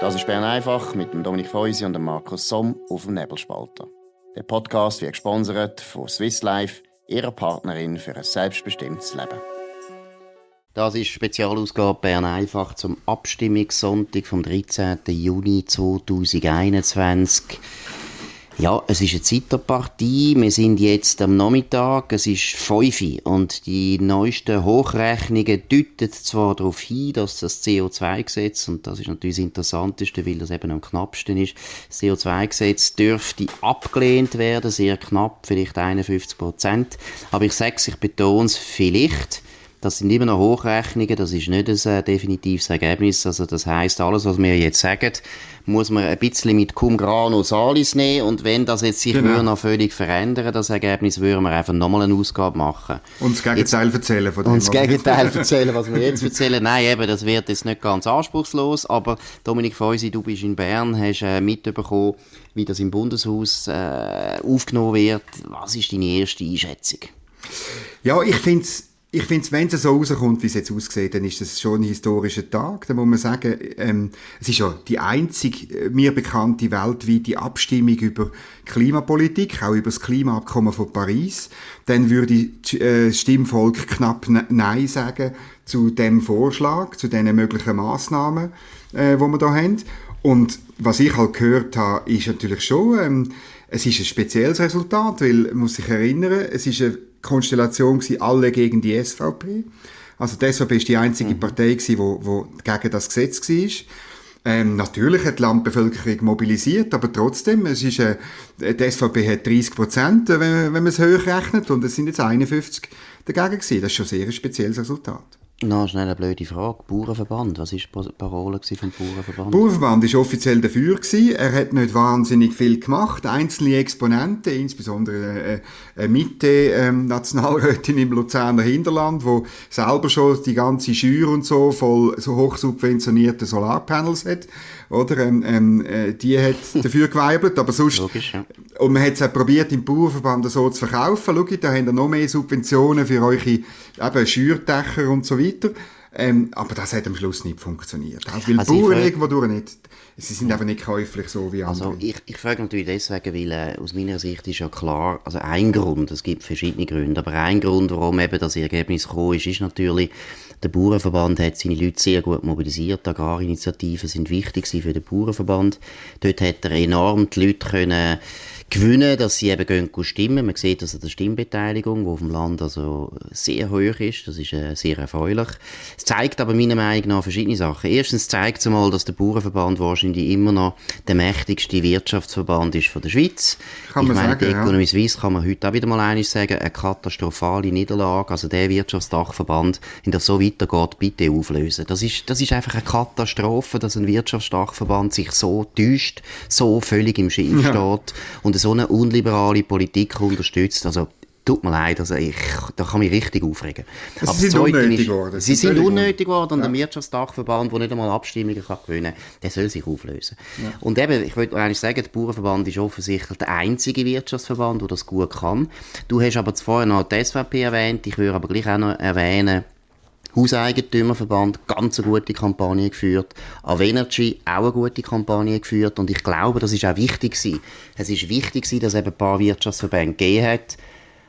Das ist Bern einfach mit dem Dominik Feusi und dem Markus Somm auf dem Nebelspalter. Der Podcast wird gesponsert von Swiss Life, ihrer Partnerin für ein selbstbestimmtes Leben. Das ist Spezialausgabe Bern einfach zum Abstimmungssonntag vom 13. Juni 2021. Ja, es ist eine Zeiterpartie. Wir sind jetzt am Nachmittag. Es ist 5 Uhr. Und die neuesten Hochrechnungen deuten zwar darauf hin, dass das CO2-Gesetz, und das ist natürlich das Interessanteste, weil das eben am knappsten ist, das CO2-Gesetz dürfte abgelehnt werden, sehr knapp, vielleicht 51 Prozent. Aber ich sage es, ich betone es, vielleicht. Das sind immer noch Hochrechnungen, das ist nicht ein äh, definitives Ergebnis. Also das heißt, alles, was wir jetzt sagen, muss man ein bisschen mit cum grano salis nehmen und wenn das jetzt sich genau. noch völlig verändern, das Ergebnis, würden wir einfach nochmal eine Ausgabe machen. Und das Gegenteil jetzt, erzählen von dem. Und das Gegenteil erzählen, was wir jetzt erzählen. Nein, eben, das wird jetzt nicht ganz anspruchslos, aber Dominik Feusi, du bist in Bern, hast äh, mitbekommen, wie das im Bundeshaus äh, aufgenommen wird. Was ist deine erste Einschätzung? Ja, ich finde es ich finde, wenn es so rauskommt, wie es jetzt aussieht, dann ist das schon ein historischer Tag. Da muss man sagen, ähm, es ist ja die einzige äh, mir bekannte weltweite Abstimmung über Klimapolitik, auch über das Klimaabkommen von Paris. Dann würde das äh, Stimmvolk knapp Nein sagen zu dem Vorschlag, zu den möglichen Massnahmen, äh, wo wir da haben. Und was ich halt gehört habe, ist natürlich schon, ähm, es ist ein spezielles Resultat, weil, muss sich erinnern, es ist eine Konstellation gewesen, alle gegen die SVP. Also die SVP ist die einzige mhm. Partei gewesen, wo, wo gegen das Gesetz war. Ähm, natürlich hat die Landbevölkerung mobilisiert, aber trotzdem, es ist, äh, die SVP hat 30 Prozent, wenn, wenn man es hochrechnet, und es sind jetzt 51 dagegen gewesen. Das ist schon sehr ein spezielles Resultat. Noch schnell eine blöde Frage. Bauernverband, was war die Parole vom Bauernverband? Bauernverband war offiziell dafür. Gewesen. Er hat nicht wahnsinnig viel gemacht. Einzelne Exponenten, insbesondere äh, Mitte ähm, Nationalrätin im Luzerner Hinterland, wo selber schon die ganze Schür und so voll so hochsubventionierte Solarpanels hat oder? Ähm, ähm, äh, die hat dafür geweibelt, aber sonst... Logisch, ja. Und man hat es auch probiert, im Bauernverband so zu verkaufen. Schau, da habt ihr noch mehr Subventionen für eure eben, Schürdächer und so weiter. Ähm, aber das hat am Schluss nicht funktioniert. Auch weil also Bauern irgendwo durch nicht, sie sind einfach nicht käuflich so wie andere. Also ich, ich frage natürlich deswegen, weil äh, aus meiner Sicht ist ja klar, also ein Grund, es gibt verschiedene Gründe, aber ein Grund, warum eben das Ergebnis gekommen ist, ist natürlich, der Bauernverband hat seine Leute sehr gut mobilisiert. Agrarinitiativen sind wichtig für den Bauernverband. Dort hat er enorm die Leute können gewinnen, dass sie eben gehen stimmen. Man sieht also die Stimmbeteiligung, die auf dem Land also sehr hoch ist. Das ist äh, sehr erfreulich. Es zeigt aber meiner Meinung nach verschiedene Sachen. Erstens zeigt es mal, dass der Bauernverband wahrscheinlich immer noch der mächtigste Wirtschaftsverband ist von der Schweiz. Kann ich meine, sagen, die Economy ja. Suisse kann man heute auch wieder mal eines sagen, eine katastrophale Niederlage. Also der Wirtschaftsdachverband, in der so weitergeht, bitte auflösen. Das ist, das ist einfach eine Katastrophe, dass ein Wirtschaftsdachverband sich so täuscht, so völlig im Schiff ja. steht und so eine unliberale Politik unterstützt. Also, tut mir leid, also ich, da kann mich richtig aufregen. Aber sie sind unnötig geworden. Sie sind unnötig geworden und ja. der Wirtschaftsdachverband, der nicht einmal Abstimmungen kann gewinnen kann, der soll sich auflösen. Ja. Und eben, ich wollte eigentlich sagen, der Bauernverband ist offensichtlich der einzige Wirtschaftsverband, der das gut kann. Du hast aber vorher noch die SVP erwähnt, ich würde aber gleich auch noch erwähnen, Hauseigentümerverband ganz eine gute Kampagne geführt, Avenergy auch eine gute Kampagne geführt und ich glaube, das ist auch wichtig gewesen. Es ist wichtig gewesen, dass es eben ein paar Wirtschaftsverbände gegeben hat,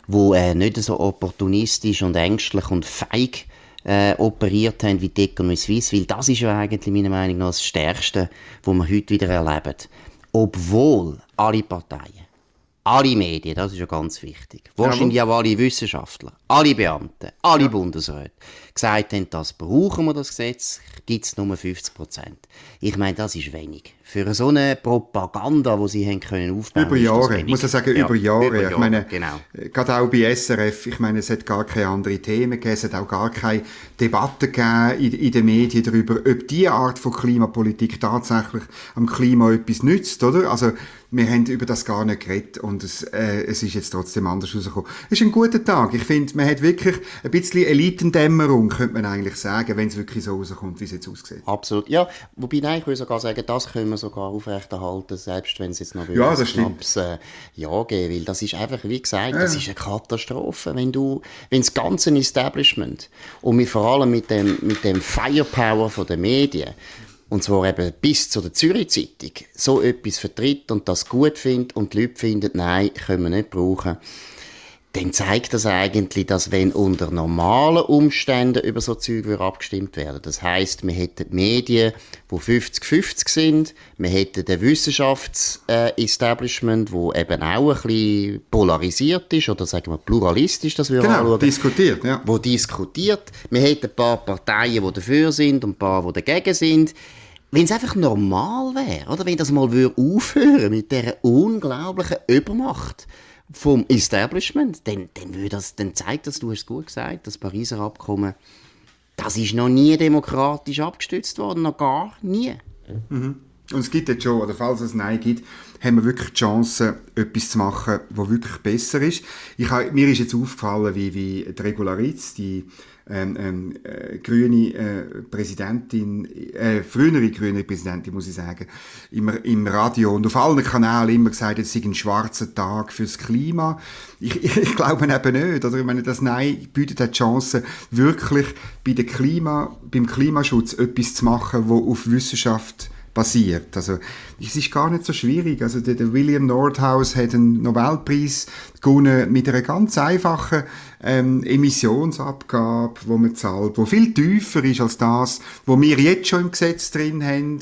wo äh, nicht so opportunistisch und ängstlich und feig äh, operiert haben wie die Economy Suisse, weil das ist ja eigentlich meiner Meinung nach das Stärkste, was wir heute wieder erleben. Obwohl alle Parteien alle Medien, das ist ja ganz wichtig. Wahrscheinlich ja, auch alle Wissenschaftler, alle Beamten, alle ja. Bundesräte gesagt haben, das brauchen wir, das Gesetz, gibt es nur 50 Prozent. Ich meine, das ist wenig. Für so eine Propaganda, die sie haben können aufbauen Über Jahre, ich muss ich sagen, ja, über Jahre. Über Jahre. Ich meine, genau. gerade auch bei SRF, ich meine, es hat gar keine anderen Themen gegeben, es hat auch gar keine Debatte gegeben in, in den Medien darüber, ob diese Art von Klimapolitik tatsächlich am Klima etwas nützt, oder? Also, wir haben über das gar nicht geredet und es, äh, es ist jetzt trotzdem anders rausgekommen. Es ist ein guter Tag. Ich finde, man hat wirklich ein bisschen Elitendämmerung, könnte man eigentlich sagen, wenn es wirklich so rauskommt, wie es jetzt aussieht. Absolut. Ja, wobei, nein, ich würde sogar sagen, das können wir sogar aufrechterhalten, selbst wenn es jetzt noch ja, das Schnaps äh, ja geben will. Das ist einfach, wie gesagt, das ist eine Katastrophe, wenn du, wenn das ganze Establishment und mit, vor allem mit dem, mit dem Firepower von den Medien und zwar eben bis zu der Zürich-Zeitung, so etwas vertritt und das gut findet und die Leute finden, nein, können wir nicht brauchen, dann zeigt das eigentlich, dass wenn unter normalen Umständen über so Zeug abgestimmt werden, das heißt, wir hätten Medien, wo 50-50 sind, wir hätten ein Wissenschaftsestablishment, wo eben auch ein bisschen polarisiert ist oder sagen wir pluralistisch, das wir genau, anschauen, diskutiert, ja. wo diskutiert, wir hätten ein paar Parteien, die dafür sind und ein paar, die dagegen sind. Wenn es einfach normal wäre, oder? Wenn das mal aufhören mit dieser unglaublichen Übermacht, vom Establishment, dann, dann, das, dann zeigt das, du hast es gut gesagt, das Pariser Abkommen, das ist noch nie demokratisch abgestützt worden, noch gar nie. Mhm. Und es gibt jetzt schon, oder falls es Nein gibt, haben wir wirklich die Chance, etwas zu machen, was wirklich besser ist. Ich habe, mir ist jetzt aufgefallen, wie, wie die Regularitz, die ähm, ähm, äh, grüne äh, Präsidentin, äh, frühere grüne Präsidentin, muss ich sagen, im, im Radio und auf allen Kanälen immer gesagt, es sei ein schwarzer Tag fürs Klima. Ich, ich, ich glaube eben nicht. Oder ich meine, das Nein bietet die Chance, wirklich bei der Klima, beim Klimaschutz etwas zu machen, wo auf Wissenschaft basiert. Also es ist gar nicht so schwierig. Also der, der William Nordhaus hat einen Nobelpreis gewonnen mit einer ganz einfachen ähm, Emissionsabgabe, wo man zahlt, wo viel tiefer ist als das, wo wir jetzt schon im Gesetz drin haben,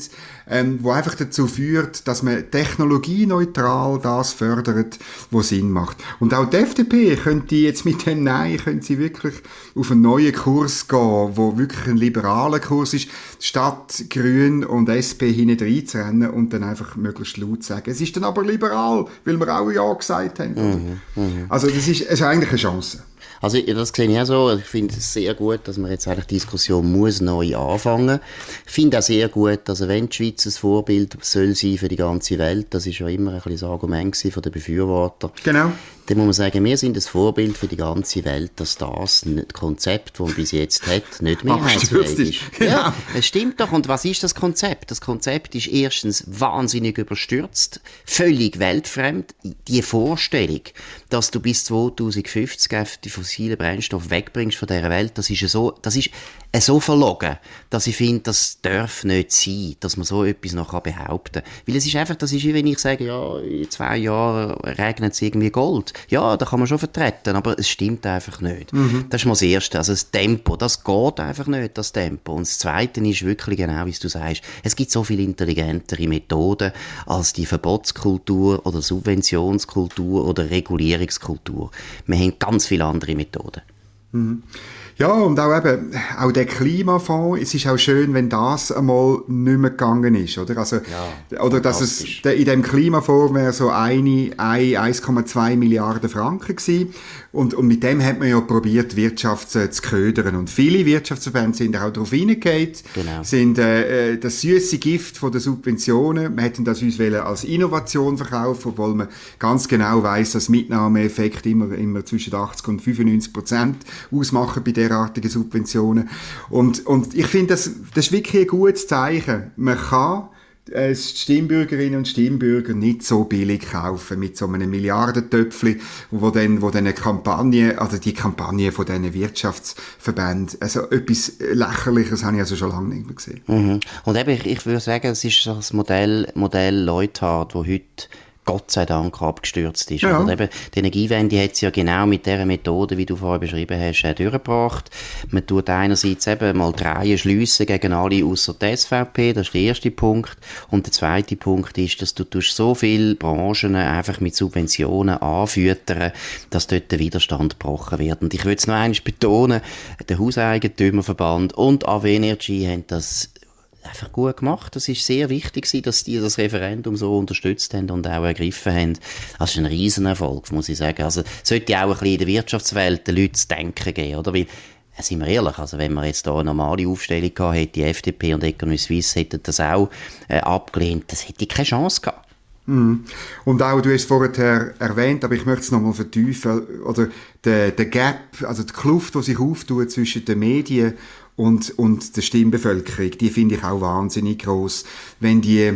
ähm, wo einfach dazu führt, dass man technologieneutral das fördert, was Sinn macht. Und auch die FDP könnte jetzt mit dem Nein, können sie wirklich auf einen neuen Kurs gehen, wo wirklich ein liberaler Kurs ist, statt Grün und SP hinten reinzurennen und dann einfach möglichst laut sagen, es ist dann aber liberal, weil wir auch Ja gesagt haben. Mhm, mh. Also das ist, ist eigentlich eine Chance. Also das sehe ich auch so. Ich finde es sehr gut, dass man jetzt eigentlich die Diskussion muss neu anfangen. Ich finde auch sehr gut, dass wenn die Schweiz ein Vorbild soll sein für die ganze Welt, das ist ja immer ein bisschen das Argument von den Befürwortern. Genau dann muss man sagen, wir sind das Vorbild für die ganze Welt, dass das Konzept, das man bis jetzt hat, nicht mehrheitsfähig ist. Genau. Ja, es stimmt doch. Und was ist das Konzept? Das Konzept ist erstens wahnsinnig überstürzt, völlig weltfremd. Die Vorstellung, dass du bis 2050 die fossilen Brennstoffe wegbringst von dieser Welt, das ist so, das ist so verlogen, dass ich finde, das darf nicht sein, dass man so etwas noch behaupten kann. Weil es ist einfach, das ist wie wenn ich sage, ja, in zwei Jahren regnet es irgendwie Gold. Ja, da kann man schon vertreten, aber es stimmt einfach nicht. Mhm. Das ist mal das Erste. Also das Tempo, das geht einfach nicht, das Tempo. Und das Zweite ist wirklich genau, wie du sagst, es gibt so viel intelligentere Methoden als die Verbotskultur oder Subventionskultur oder Regulierungskultur. Wir haben ganz viele andere Methoden. Mhm. Ja, und auch eben, auch der Klimafonds, es ist auch schön, wenn das einmal nicht mehr gegangen ist, oder? Also, ja, oder dass es, in dem Klimafonds wäre so eine, 1,2 Milliarden Franken gewesen. Und, und mit dem hat man ja probiert, Wirtschaft zu, zu ködern. Und viele Wirtschaftsverbände sind auch darauf hingegangen, genau. sind äh, äh, das süße Gift von den Subventionen. Wir hätten das uns als Innovation verkaufen, obwohl man ganz genau weiß, dass Mitnahmeeffekt immer, immer zwischen 80 und 95 Prozent ausmachen bei derartigen Subventionen. Und, und ich finde, das, das ist wirklich ein gutes Zeichen. Man kann äh, Stimmbürgerinnen und Stimmbürger nicht so billig kaufen mit so einem Milliardentöpfchen, wo dann, wo dann eine Kampagne, also die Kampagne von diesen Wirtschaftsverbänden, also etwas Lächerliches habe ich also schon lange nicht mehr gesehen. Mhm. Und eben, ich, ich würde sagen, es ist das Modell, Modell Leuthard, wo heute Gott sei Dank abgestürzt ist. Ja. Oder eben, die Energiewende hat es ja genau mit der Methode, wie du vorher beschrieben hast, äh, durchgebracht. Man tut einerseits eben mal Dreien schliessen gegen alle außer der SVP, das ist der erste Punkt. Und der zweite Punkt ist, dass du so viele Branchen einfach mit Subventionen anfüttern, dass dort der Widerstand gebrochen wird. Und ich würde es noch einmal betonen, der Hauseigentümerverband und AW Energy haben das einfach gut gemacht. Das ist sehr wichtig dass die das Referendum so unterstützt haben und auch ergriffen haben. Das ist ein Riesenerfolg, muss ich sagen. Also, sollte auch ein bisschen in der Wirtschaftswelt den Leuten zu denken geben, oder? Weil, äh, sind wir ehrlich, also wenn wir jetzt da eine normale Aufstellung gehabt hätte, die FDP und Economy Suisse hätten das auch äh, abgelehnt, das hätte keine Chance gehabt. Mhm. Und auch, du hast vorher erwähnt, aber ich möchte es nochmal vertiefen, oder der, der Gap, also die Kluft, die sich auftut zwischen den Medien und, und der Stimmbevölkerung, die finde ich auch wahnsinnig groß. Wenn die,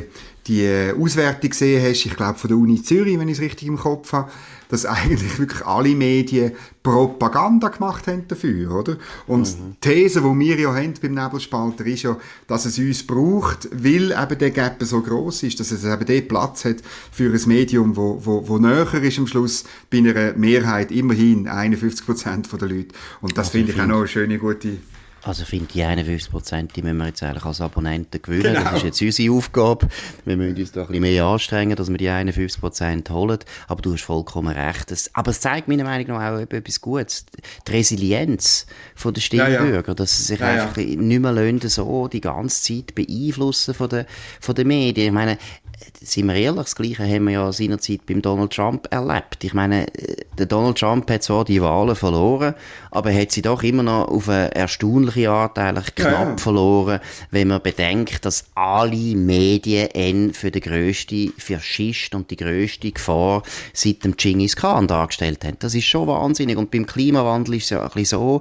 die Auswertung gesehen hast, ich glaube von der Uni Zürich, wenn ich es richtig im Kopf habe, dass eigentlich wirklich alle Medien Propaganda gemacht haben dafür, oder? Und mhm. die These, die wir ja haben beim Nebelspalter, ist ja, dass es uns braucht, weil eben der Gap so groß ist, dass es eben den Platz hat für ein Medium, wo, wo, wo näher ist am Schluss bei einer Mehrheit, immerhin 51 Prozent der Leute. Und das also finde ich auch noch eine schöne, gute also finde die 51 Prozent, die müssen wir jetzt eigentlich als Abonnenten gewöhnen. Genau. Das ist jetzt unsere Aufgabe. Wir müssen uns da ein bisschen mehr anstrengen, dass wir die 51 Prozent holen. Aber du hast vollkommen recht. Das, aber es zeigt meiner Meinung nach auch etwas Gutes. Die Resilienz der Stimmbürger, ja, ja. dass sie sich ja, einfach nicht mehr lassen, so die ganze Zeit beeinflussen von den, von den Medien. Ich meine, sind wir ehrlich, das Gleiche haben wir ja seinerzeit beim Donald Trump erlebt. Ich meine, der Donald Trump hat zwar die Wahlen verloren, aber er hat sie doch immer noch auf eine erstaunliche Art eigentlich knapp ja. verloren, wenn man bedenkt, dass alle Medien ihn für den grössten Faschist und die grösste Gefahr seit dem Genghis Khan dargestellt haben. Das ist schon wahnsinnig. Und beim Klimawandel ist es ja ein bisschen so,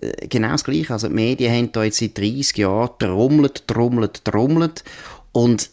äh, genau das Gleiche. Also die Medien haben da jetzt seit 30 Jahren trommelt, trommelt, trommelt und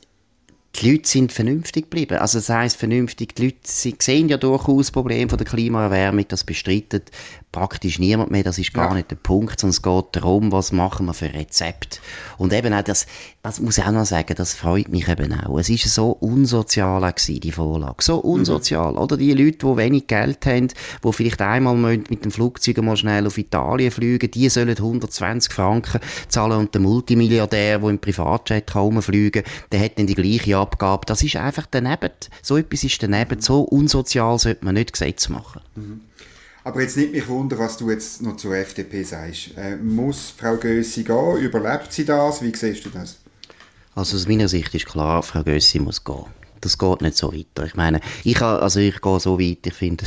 die Leute sind vernünftig geblieben. Also das heisst vernünftig, die Leute sie sehen ja durchaus Probleme von der Klimaerwärmung, das bestreitet praktisch niemand mehr, das ist gar ja. nicht der Punkt, sondern es geht darum, was machen wir für Rezept. Und eben auch das, das muss ich auch noch sagen, das freut mich eben auch. Es ist so unsozial gewesen, die Vorlage. So unsozial. Mhm. Oder die Leute, die wenig Geld haben, die vielleicht einmal mit dem Flugzeug mal schnell auf Italien fliegen, die sollen 120 Franken zahlen und der Multimilliardär, der im Privatjet kann fliegen, der hat dann die gleiche Abgabe. Das ist einfach daneben. So etwas ist daneben. So unsozial sollte man nicht Gesetz machen. Mhm. Aber jetzt nicht mich wundern, was du jetzt noch zur FDP sagst. Äh, muss Frau Gössi gehen? Überlebt sie das? Wie siehst du das? Also aus meiner Sicht ist klar, Frau Gössi muss gehen. Das geht nicht so weiter. Ich meine, ich, also ich gehe so weit, ich finde,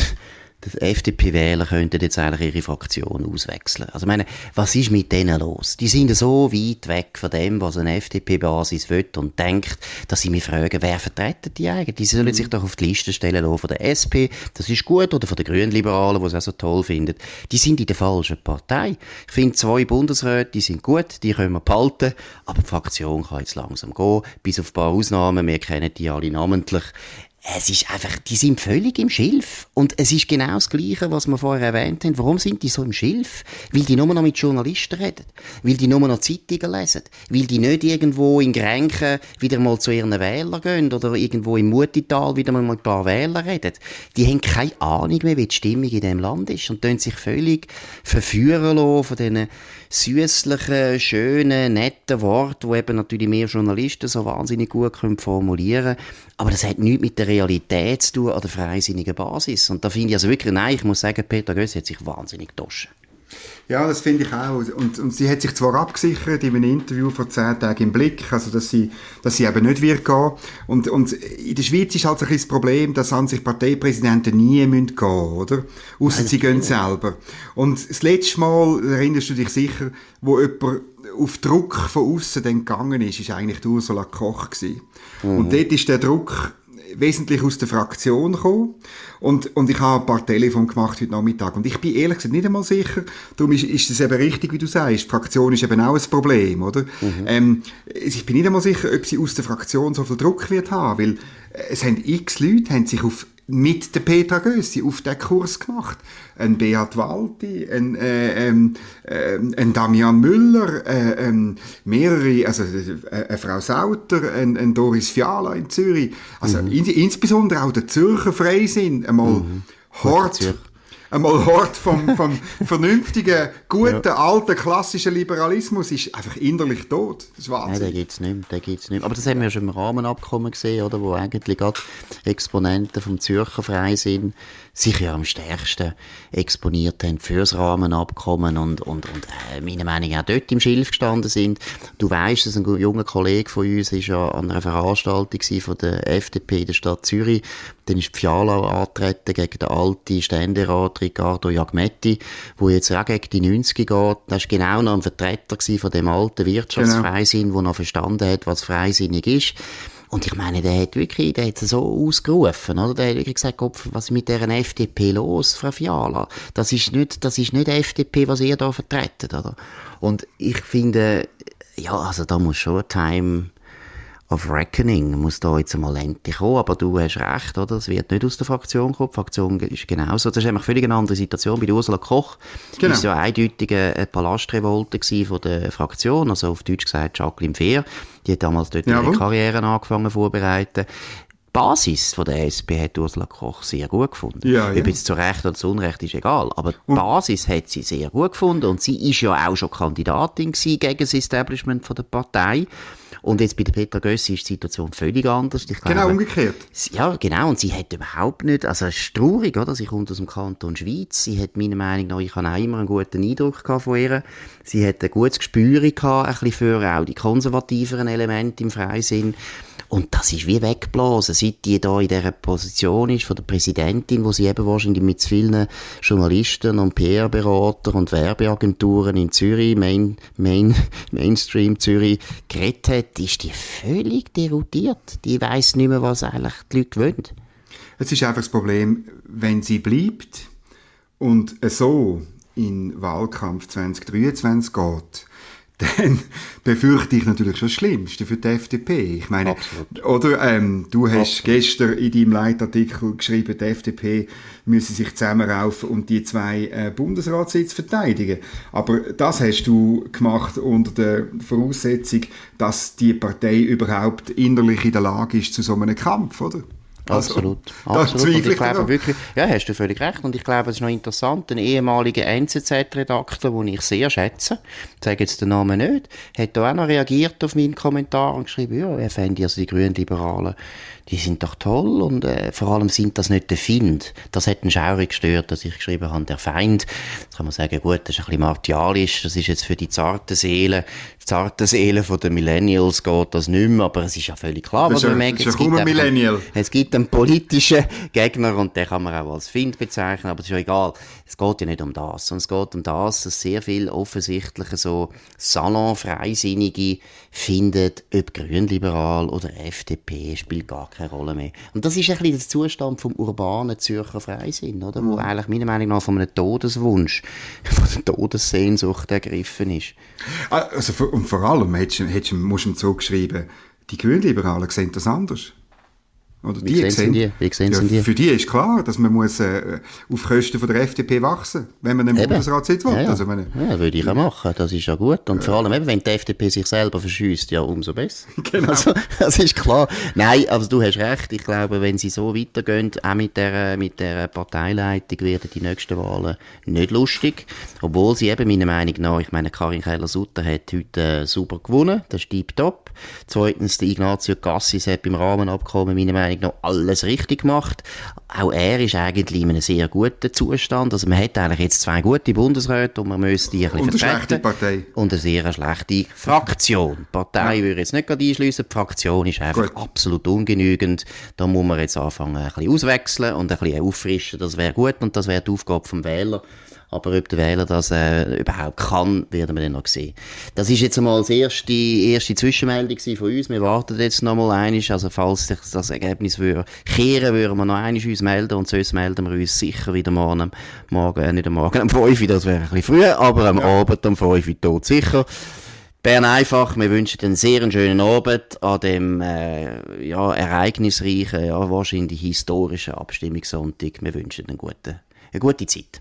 die FDP-Wähler könnten jetzt eigentlich ihre Fraktion auswechseln. Also ich meine, was ist mit denen los? Die sind so weit weg von dem, was eine FDP-Basis will und denkt, dass sie mich fragen, wer vertreten die eigentlich? Die sollen mhm. sich doch auf die Liste stellen lassen von der SP, das ist gut, oder von den Grünliberalen, die es auch so toll finden. Die sind in der falschen Partei. Ich finde, zwei Bundesräte, die sind gut, die können wir behalten, aber die Fraktion kann jetzt langsam gehen, bis auf ein paar Ausnahmen, wir kennen die alle namentlich es ist einfach, die sind völlig im Schilf. Und es ist genau das Gleiche, was wir vorher erwähnt haben. Warum sind die so im Schilf? Weil die nur noch mit Journalisten reden. Weil die nur noch Zeitungen lesen. Weil die nicht irgendwo in Grenken wieder mal zu ihren Wählern gehen oder irgendwo im Mutital wieder mal mit ein paar Wählern reden. Die haben keine Ahnung mehr, wie die Stimmung in dem Land ist und tun sich völlig verführen lassen von diesen süßlichen, schönen, netten Worten, die eben natürlich mehr Journalisten so wahnsinnig gut formulieren können. Aber das hat nichts mit der Realität zu tun an der freisinnigen Basis. Und da finde ich also wirklich, nein, ich muss sagen, Peter Gössi hat sich wahnsinnig getoschen. Ja, das finde ich auch. Und, und sie hat sich zwar abgesichert in einem Interview vor zehn Tagen im Blick, also dass sie, dass sie eben nicht wird gehen. Und, und in der Schweiz ist halt ein das Problem, dass an sich Parteipräsidenten nie müssen gehen, oder? Ausser sie gehen selber. Und das letzte Mal, erinnerst du dich sicher, wo jemand auf Druck von außen gegangen ist, ist eigentlich Ursula Koch gewesen. Mhm. Und dort ist der Druck wesentlich aus der Fraktion gekommen. Und, und ich habe ein paar Telefon gemacht heute Nachmittag. Und ich bin ehrlich gesagt nicht einmal sicher, darum ist, ist es eben richtig, wie du sagst. Die Fraktion ist eben auch ein Problem, oder? Mhm. Ähm, ich bin nicht einmal sicher, ob sie aus der Fraktion so viel Druck wird haben, weil es haben x Leute haben sich auf mit der Petra Gössi auf den Kurs gemacht. Ein Beat Walti, ein, äh, ähm, äh, ein Damian Müller, äh, äh, mehrere, also äh, eine Frau Sauter, ein, ein Doris Fiala in Zürich. Also mhm. in, insbesondere auch der Zürcher Freisinn, einmal mhm. Hort einmal Hort vom, vom vernünftigen, guten, ja. alten, klassischen Liberalismus ist einfach innerlich tot. Das ist Wahnsinn. Nein, den gibt es nicht mehr, den gibt's nicht mehr. Aber das haben wir schon im Rahmenabkommen gesehen, oder, wo eigentlich gerade Exponenten vom Zürcher Freisinn sich ja am stärksten exponiert haben fürs Rahmenabkommen und, und, und äh, meiner Meinung nach auch dort im Schilf gestanden sind. Du weißt, dass ein junger Kollege von uns ist ja an einer Veranstaltung von der FDP in der Stadt Zürich. Dann ist Fiala angetreten gegen den alten Ständerat Riccardo Jagmetti, wo jetzt auch gegen die 90 geht. Das war genau noch ein Vertreter von dem alten Wirtschaftsfreisinn, genau. der noch verstanden hat, was freisinnig ist. Und ich meine, der hat wirklich, der hat so ausgerufen, oder? Der hat wirklich gesagt, Kopf, was ist mit dieser FDP los, Frau Fiala? Das ist nicht, das ist nicht FDP, was ihr da vertretet, oder? Und ich finde, ja, also da muss schon Time of Reckoning muss da jetzt einmal endlich kommen, aber du hast recht, oder? Es wird nicht aus der Fraktion kommen. Die Fraktion ist genauso. Das ist eigentlich völlig eine andere Situation. Bei Ursula Koch genau. ist ja eindeutig eine Palastrevolte von der Fraktion, also auf Deutsch gesagt Jacqueline Fehr. Die hat damals dort ihre Karriere angefangen vorbereiten. Basis von der SP hat Ursula Koch sehr gut gefunden. Ja, ja. Ob jetzt zu Recht oder zu Unrecht ist egal. Aber die und Basis hat sie sehr gut gefunden und sie ist ja auch schon Kandidatin gegen das Establishment von der Partei. Und jetzt bei der Petra Gössi ist die Situation völlig anders. Ich glaube, genau umgekehrt. Ja, genau. Und sie hat überhaupt nicht, also es ist traurig, oder? Sie kommt aus dem Kanton Schweiz. Sie hat meiner Meinung nach, ich habe auch immer einen guten Eindruck von ihr. Sie hat ein gutes Gespür gehabt, ein bisschen für auch die konservativeren Elemente im Freisinn. Und das ist wie weggeblasen, seit die da in dieser Position ist von der Präsidentin, wo sie eben wahrscheinlich mit vielen Journalisten und PR-Beratern und Werbeagenturen in Zürich, Main, Main, Mainstream Zürich, geredet hat, ist die völlig deroutiert. Die weiß nicht mehr, was eigentlich die Leute wollen. Es ist einfach das Problem, wenn sie bleibt und so in Wahlkampf 2023 geht, dann befürchte ich natürlich schon das Schlimmste für die FDP. Ich meine, Absolut. oder ähm, du hast Absolut. gestern in deinem Leitartikel geschrieben, die FDP müsse sich zusammenraufen und die zwei äh, Bundesratssitze verteidigen. Aber das hast du gemacht unter der Voraussetzung, dass die Partei überhaupt innerlich in der Lage ist zu so einem Kampf, oder? Also, absolut. absolut. Und ich glaube wirklich, ja, hast du völlig recht. Und ich glaube, es ist noch interessant, ein ehemaliger NZZ-Redakteur, den ich sehr schätze, ich sage jetzt den Namen nicht, hat da auch noch reagiert auf meinen Kommentar und geschrieben, ja, er fände also die Grünen Liberalen die sind doch toll und äh, vor allem sind das nicht der Find. Das hat einen schaurig gestört, dass ich geschrieben habe, der Feind. Jetzt kann man sagen, gut, das ist ein bisschen martialisch, das ist jetzt für die zarten Seelen, die zarten Seelen von den Millennials geht das nicht mehr, aber es ist ja völlig klar, was wir merken. Es, gibt Millennial. es gibt einen politischen Gegner und den kann man auch als Find bezeichnen, aber es ist ja egal. Es geht ja nicht um das, sondern es geht um das, dass sehr viel offensichtliche so Salonfreisinnige findet, ob grünliberal oder FDP, spielt gar keine Rolle mehr. Und das ist ein bisschen der Zustand vom urbanen Zürcher Freisinn, oder? Wo mhm. eigentlich meiner Meinung nach von einem Todeswunsch, von der Todessehnsucht ergriffen ist. Ah, also, und vor allem hättest, hättest, musst du ihm so geschrieben, die Grünliberalen sehen das anders. Oder Wie die sehen, die? Wie sehen ja, die? Für die ist klar, dass man muss äh, auf Kosten von der FDP wachsen wenn man einen eben. Bundesratssitz will. Ja, ja. Also, meine, ja, würde ich auch machen. Das ist ja gut. Und vor allem, eben, wenn die FDP sich selber verschießt, ja, umso besser. Genau. Also, das ist klar. Nein, aber du hast recht. Ich glaube, wenn sie so weitergehen, auch mit der, mit der Parteileitung, werden die nächsten Wahlen nicht lustig. Obwohl sie eben, meiner Meinung nach, ich meine, Karin Keller-Sutter hat heute äh, super gewonnen. Das ist top. Zweitens, der Ignazio Cassis hat beim Rahmenabkommen, meiner Meinung Meinung nach alles richtig gemacht. Auch er ist eigentlich in einem sehr guten Zustand. Also man hat eigentlich jetzt zwei gute Bundesräte und man müsste die ein bisschen Und eine schlechte Partei. Und eine sehr schlechte Fraktion. Die Partei ja. würde ich jetzt nicht gerade einschliessen. Die Fraktion ist einfach gut. absolut ungenügend. Da muss man jetzt anfangen, ein bisschen auswechseln und ein bisschen auffrischen. Das wäre gut und das wäre die Aufgabe vom Wähler. Aber ob der Wähler das äh, überhaupt kann, werden wir dann noch sehen. Das ist jetzt einmal die erste, erste Zwischenmeldung von uns. Wir warten jetzt noch mal einiges. Also falls sich das Ergebnis würde kehren, würden wir noch einiges uns melden. Und sonst melden wir uns sicher wieder morgen, morgen äh, nicht am Morgen um 5 Uhr, das wäre ein bisschen früher, aber am ja. Abend um 5 Uhr tot sicher. Bern einfach, wir wünschen einen sehr schönen Abend an dem äh, ja, ereignisreichen, ja, wahrscheinlich historischen Abstimmungssonntag. Wir wünschen einen guten, eine gute Zeit.